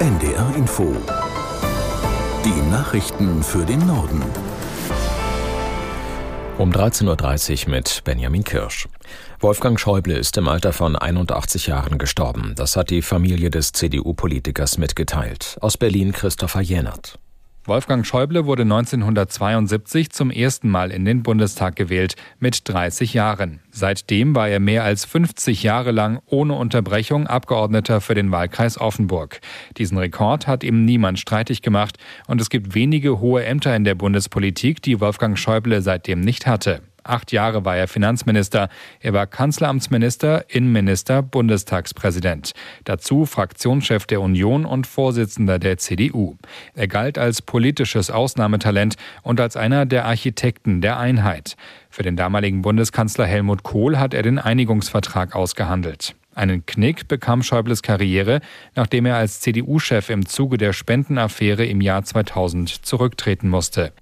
NDR Info. Die Nachrichten für den Norden. Um 13.30 Uhr mit Benjamin Kirsch. Wolfgang Schäuble ist im Alter von 81 Jahren gestorben. Das hat die Familie des CDU-Politikers mitgeteilt. Aus Berlin Christopher Jänert. Wolfgang Schäuble wurde 1972 zum ersten Mal in den Bundestag gewählt, mit 30 Jahren. Seitdem war er mehr als 50 Jahre lang ohne Unterbrechung Abgeordneter für den Wahlkreis Offenburg. Diesen Rekord hat ihm niemand streitig gemacht und es gibt wenige hohe Ämter in der Bundespolitik, die Wolfgang Schäuble seitdem nicht hatte. Acht Jahre war er Finanzminister. Er war Kanzleramtsminister, Innenminister, Bundestagspräsident. Dazu Fraktionschef der Union und Vorsitzender der CDU. Er galt als politisches Ausnahmetalent und als einer der Architekten der Einheit. Für den damaligen Bundeskanzler Helmut Kohl hat er den Einigungsvertrag ausgehandelt. Einen Knick bekam Schäubles Karriere, nachdem er als CDU-Chef im Zuge der Spendenaffäre im Jahr 2000 zurücktreten musste.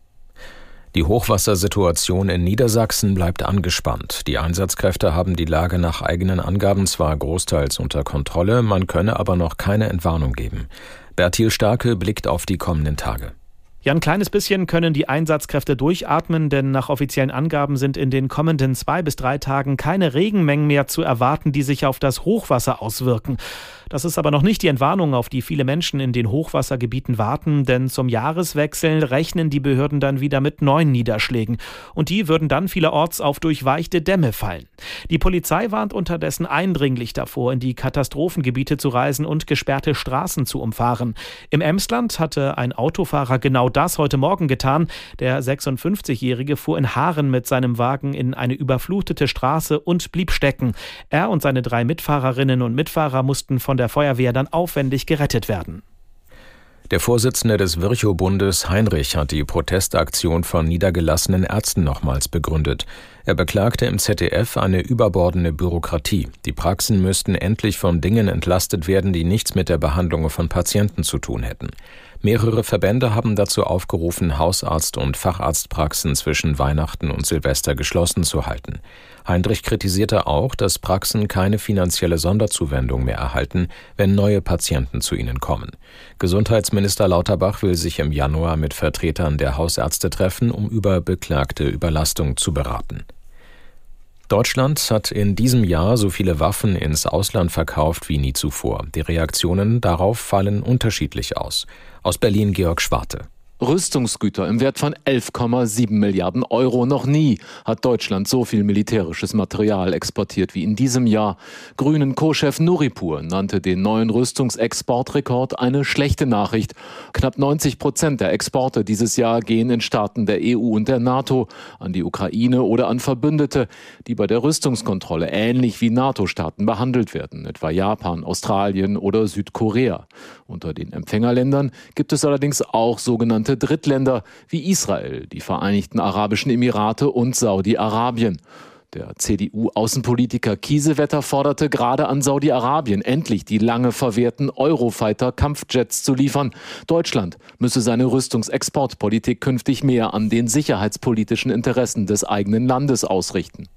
Die Hochwassersituation in Niedersachsen bleibt angespannt. Die Einsatzkräfte haben die Lage nach eigenen Angaben zwar großteils unter Kontrolle, man könne aber noch keine Entwarnung geben. Bertil Starke blickt auf die kommenden Tage. Ja, ein kleines bisschen können die Einsatzkräfte durchatmen, denn nach offiziellen Angaben sind in den kommenden zwei bis drei Tagen keine Regenmengen mehr zu erwarten, die sich auf das Hochwasser auswirken. Das ist aber noch nicht die Entwarnung, auf die viele Menschen in den Hochwassergebieten warten, denn zum Jahreswechsel rechnen die Behörden dann wieder mit neuen Niederschlägen. Und die würden dann vielerorts auf durchweichte Dämme fallen. Die Polizei warnt unterdessen eindringlich davor, in die Katastrophengebiete zu reisen und gesperrte Straßen zu umfahren. Im Emsland hatte ein Autofahrer genau das heute Morgen getan. Der 56-Jährige fuhr in Haaren mit seinem Wagen in eine überflutete Straße und blieb stecken. Er und seine drei Mitfahrerinnen und Mitfahrer mussten von der Feuerwehr dann aufwendig gerettet werden. Der Vorsitzende des Virchow-Bundes Heinrich hat die Protestaktion von niedergelassenen Ärzten nochmals begründet. Er beklagte im ZDF eine überbordende Bürokratie. Die Praxen müssten endlich von Dingen entlastet werden, die nichts mit der Behandlung von Patienten zu tun hätten. Mehrere Verbände haben dazu aufgerufen, Hausarzt- und Facharztpraxen zwischen Weihnachten und Silvester geschlossen zu halten. Heinrich kritisierte auch, dass Praxen keine finanzielle Sonderzuwendung mehr erhalten, wenn neue Patienten zu ihnen kommen. Gesundheitsminister Lauterbach will sich im Januar mit Vertretern der Hausärzte treffen, um über beklagte Überlastung zu beraten. Deutschland hat in diesem Jahr so viele Waffen ins Ausland verkauft wie nie zuvor. Die Reaktionen darauf fallen unterschiedlich aus. Aus Berlin Georg Schwarte. Rüstungsgüter im Wert von 11,7 Milliarden Euro. Noch nie hat Deutschland so viel militärisches Material exportiert wie in diesem Jahr. Grünen Co-Chef Nuripur nannte den neuen Rüstungsexportrekord eine schlechte Nachricht. Knapp 90 Prozent der Exporte dieses Jahr gehen in Staaten der EU und der NATO, an die Ukraine oder an Verbündete, die bei der Rüstungskontrolle ähnlich wie NATO-Staaten behandelt werden, etwa Japan, Australien oder Südkorea. Unter den Empfängerländern gibt es allerdings auch sogenannte sogenannte Drittländer wie Israel, die Vereinigten Arabischen Emirate und Saudi-Arabien. Der CDU-Außenpolitiker Kiesewetter forderte gerade an Saudi-Arabien endlich die lange verwehrten Eurofighter-Kampfjets zu liefern. Deutschland müsse seine Rüstungsexportpolitik künftig mehr an den sicherheitspolitischen Interessen des eigenen Landes ausrichten.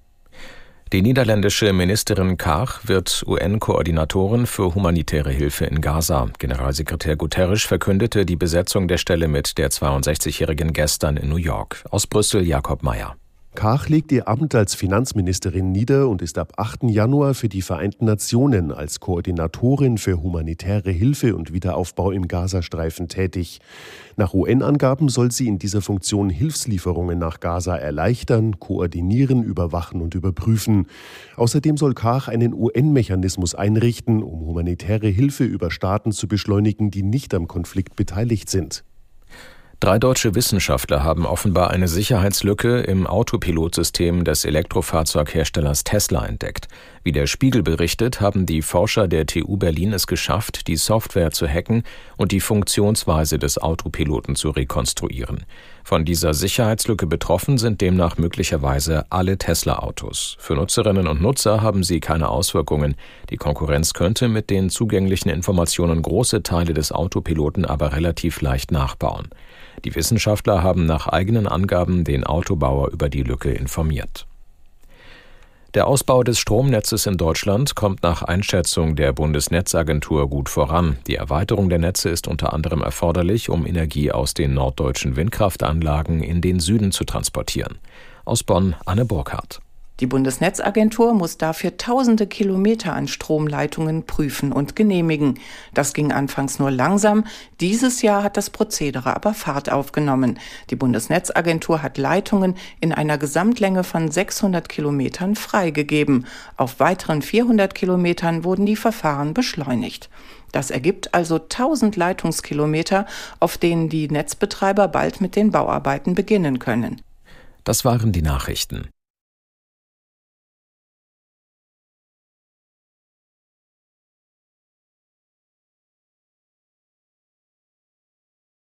Die niederländische Ministerin Kach wird UN-Koordinatorin für humanitäre Hilfe in Gaza. Generalsekretär Guterres verkündete die Besetzung der Stelle mit der 62-Jährigen gestern in New York. Aus Brüssel Jakob Mayer. Kach legt ihr Amt als Finanzministerin nieder und ist ab 8. Januar für die Vereinten Nationen als Koordinatorin für humanitäre Hilfe und Wiederaufbau im Gazastreifen tätig. Nach UN-Angaben soll sie in dieser Funktion Hilfslieferungen nach Gaza erleichtern, koordinieren, überwachen und überprüfen. Außerdem soll Kach einen UN-Mechanismus einrichten, um humanitäre Hilfe über Staaten zu beschleunigen, die nicht am Konflikt beteiligt sind. Drei deutsche Wissenschaftler haben offenbar eine Sicherheitslücke im Autopilotsystem des Elektrofahrzeugherstellers Tesla entdeckt. Wie der Spiegel berichtet, haben die Forscher der TU Berlin es geschafft, die Software zu hacken und die Funktionsweise des Autopiloten zu rekonstruieren. Von dieser Sicherheitslücke betroffen sind demnach möglicherweise alle Tesla-Autos. Für Nutzerinnen und Nutzer haben sie keine Auswirkungen. Die Konkurrenz könnte mit den zugänglichen Informationen große Teile des Autopiloten aber relativ leicht nachbauen. Die Wissenschaftler haben nach eigenen Angaben den Autobauer über die Lücke informiert. Der Ausbau des Stromnetzes in Deutschland kommt nach Einschätzung der Bundesnetzagentur gut voran. Die Erweiterung der Netze ist unter anderem erforderlich, um Energie aus den norddeutschen Windkraftanlagen in den Süden zu transportieren. Aus Bonn Anne Burkhardt. Die Bundesnetzagentur muss dafür tausende Kilometer an Stromleitungen prüfen und genehmigen. Das ging anfangs nur langsam. Dieses Jahr hat das Prozedere aber Fahrt aufgenommen. Die Bundesnetzagentur hat Leitungen in einer Gesamtlänge von 600 Kilometern freigegeben. Auf weiteren 400 Kilometern wurden die Verfahren beschleunigt. Das ergibt also 1000 Leitungskilometer, auf denen die Netzbetreiber bald mit den Bauarbeiten beginnen können. Das waren die Nachrichten.